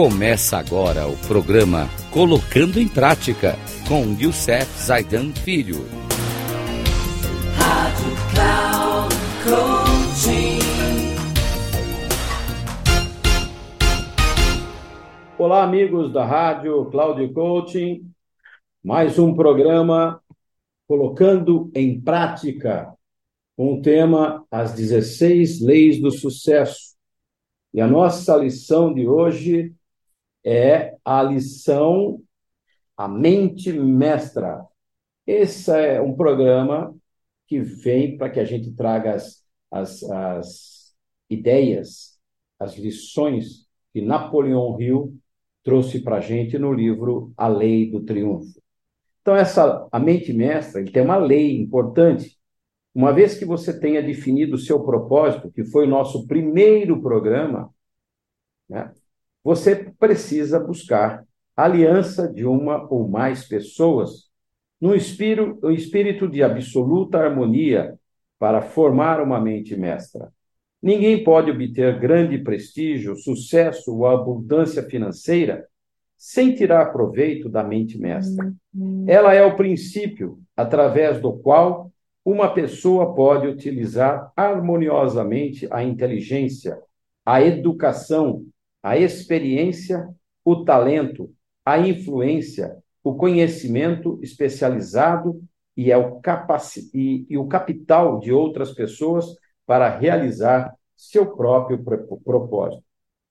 Começa agora o programa Colocando em Prática com Youssef Zaidan Filho. Rádio Cloud Olá, amigos da Rádio Cloud Coaching. Mais um programa Colocando em Prática com o tema As 16 Leis do Sucesso. E a nossa lição de hoje é a lição A Mente Mestra. Esse é um programa que vem para que a gente traga as, as, as ideias, as lições que Napoleão Hill trouxe para a gente no livro A Lei do Triunfo. Então, essa, a mente mestra ele tem uma lei importante. Uma vez que você tenha definido o seu propósito, que foi o nosso primeiro programa, né, você precisa buscar aliança de uma ou mais pessoas no espírito, o espírito de absoluta harmonia para formar uma mente mestra. Ninguém pode obter grande prestígio, sucesso ou abundância financeira sem tirar proveito da mente mestra. Uhum. Ela é o princípio através do qual uma pessoa pode utilizar harmoniosamente a inteligência, a educação, a experiência, o talento, a influência, o conhecimento especializado e, é o, capaci e, e o capital de outras pessoas para realizar seu próprio propósito.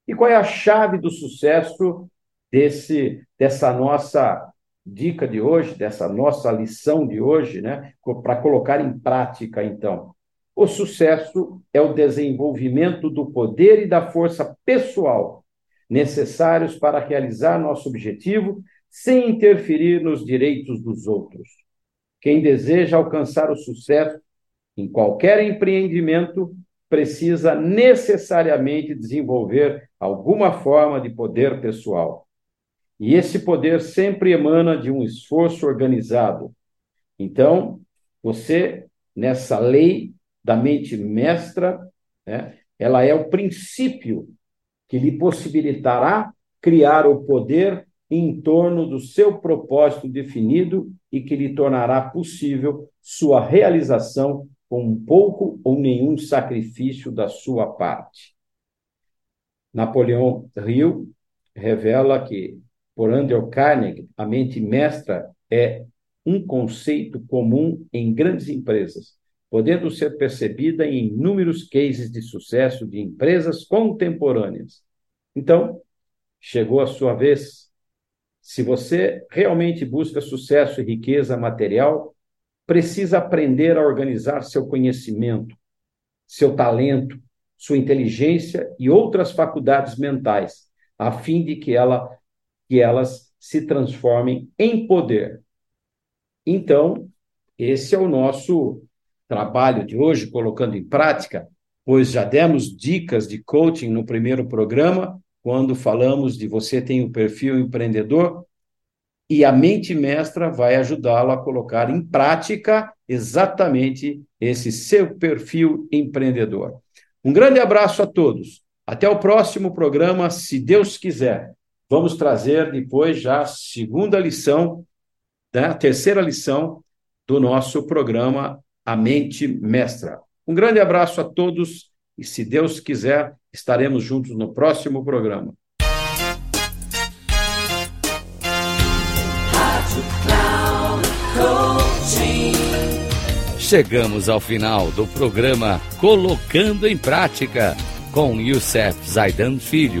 E qual é a chave do sucesso desse dessa nossa dica de hoje, dessa nossa lição de hoje, né, para colocar em prática então? O sucesso é o desenvolvimento do poder e da força pessoal necessários para realizar nosso objetivo sem interferir nos direitos dos outros. Quem deseja alcançar o sucesso em qualquer empreendimento precisa necessariamente desenvolver alguma forma de poder pessoal. E esse poder sempre emana de um esforço organizado. Então, você, nessa lei da mente mestra, né, ela é o princípio que lhe possibilitará criar o poder em torno do seu propósito definido e que lhe tornará possível sua realização com pouco ou nenhum sacrifício da sua parte. Napoleão Hill revela que, por Andrew Carnegie, a mente mestra é um conceito comum em grandes empresas, podendo ser percebida em inúmeros cases de sucesso de empresas contemporâneas. Então, chegou a sua vez. Se você realmente busca sucesso e riqueza material, precisa aprender a organizar seu conhecimento, seu talento, sua inteligência e outras faculdades mentais, a fim de que, ela, que elas se transformem em poder. Então, esse é o nosso trabalho de hoje, colocando em prática, pois já demos dicas de coaching no primeiro programa, quando falamos de você tem o perfil empreendedor, e a mente mestra vai ajudá-lo a colocar em prática exatamente esse seu perfil empreendedor. Um grande abraço a todos. Até o próximo programa, se Deus quiser. Vamos trazer depois já a segunda lição, né, a terceira lição do nosso programa a mente mestra. Um grande abraço a todos e, se Deus quiser, estaremos juntos no próximo programa. Chegamos ao final do programa Colocando em Prática com Youssef Zaidan Filho.